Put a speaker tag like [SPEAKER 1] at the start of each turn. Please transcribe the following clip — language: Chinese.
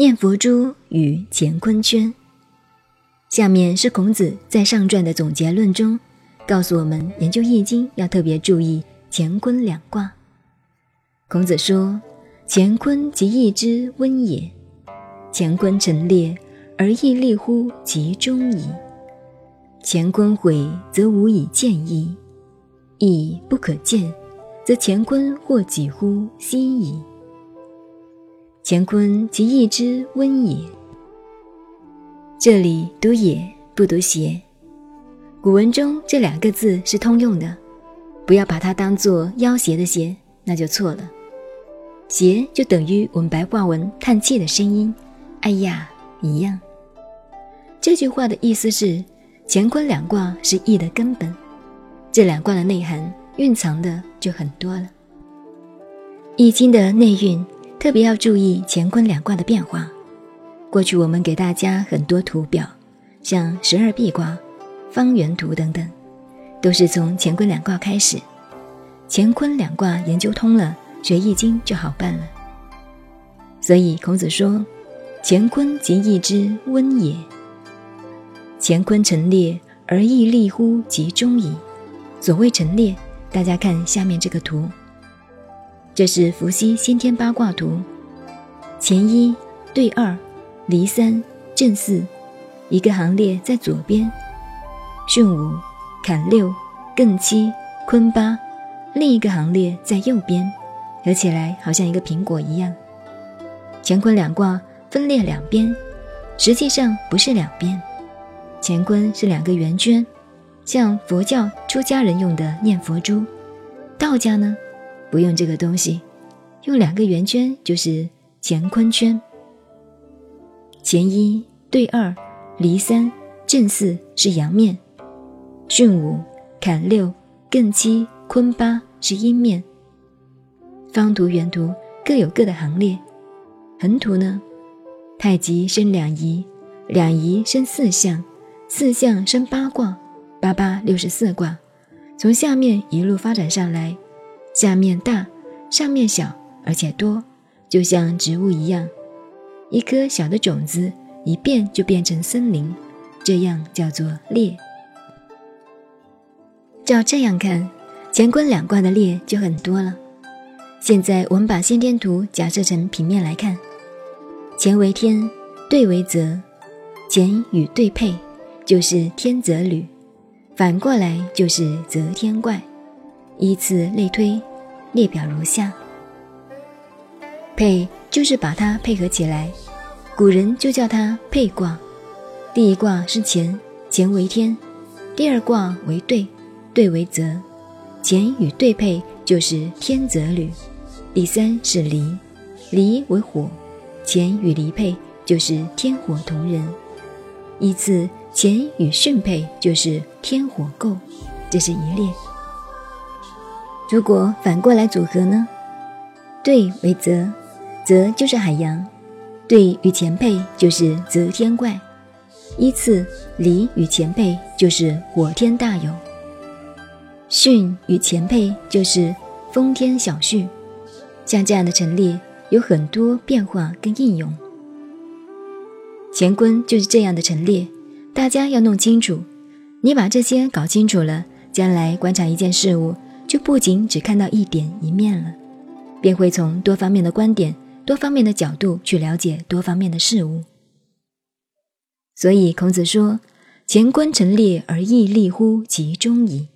[SPEAKER 1] 念佛珠与乾坤圈。下面是孔子在上传的总结论中，告诉我们研究易经要特别注意乾坤两卦。孔子说：“乾坤即易之温也，乾坤陈列而易立乎其中矣。乾坤毁则无以见义，义不可见，则乾坤或几乎息矣。乾坤即义之温也。”这里读“也”不读“邪”，古文中这两个字是通用的，不要把它当做妖邪的“邪”，那就错了。“邪”就等于我们白话文叹气的声音，“哎呀”一样。这句话的意思是，乾坤两卦是易的根本，这两卦的内涵蕴藏的就很多了。易经的内蕴特别要注意乾坤两卦的变化。过去我们给大家很多图表，像十二壁卦、方圆图等等，都是从乾坤两卦开始。乾坤两卦研究通了，学易经就好办了。所以孔子说：“乾坤即易之温也。乾坤陈列而易立乎其中矣。”所谓陈列，大家看下面这个图，这是伏羲先天八卦图，乾一对二。离三震四，一个行列在左边；巽五坎六艮七坤八，另一个行列在右边，合起来好像一个苹果一样。乾坤两卦分列两边，实际上不是两边，乾坤是两个圆圈，像佛教出家人用的念佛珠，道家呢不用这个东西，用两个圆圈就是乾坤圈。乾一对二，离三震四是阳面，巽五坎六艮七坤八是阴面。方图圆图各有各的行列，横图呢，太极生两仪，两仪生四象，四象生八卦，八八六十四卦，从下面一路发展上来，下面大，上面小，而且多，就像植物一样。一颗小的种子，一变就变成森林，这样叫做裂。照这样看，乾坤两卦的列就很多了。现在我们把先天图假设成平面来看，乾为天，兑为泽，乾与兑配就是天泽履，反过来就是泽天怪。依次类推，列表如下。配。就是把它配合起来，古人就叫它配卦。第一卦是乾，乾为天；第二卦为兑，兑为泽。乾与兑配就是天泽履。第三是离，离为火，乾与离配就是天火同人。依次乾与巽配就是天火构，这是一列。如果反过来组合呢？兑为泽。泽就是海洋，兑与前配就是泽天怪，依次离与前配就是火天大有，巽与前配就是风天小畜。像这样的陈列有很多变化跟应用。乾坤就是这样的陈列，大家要弄清楚。你把这些搞清楚了，将来观察一件事物，就不仅只看到一点一面了，便会从多方面的观点。多方面的角度去了解多方面的事物，所以孔子说：“乾坤陈列而义立乎其中矣。”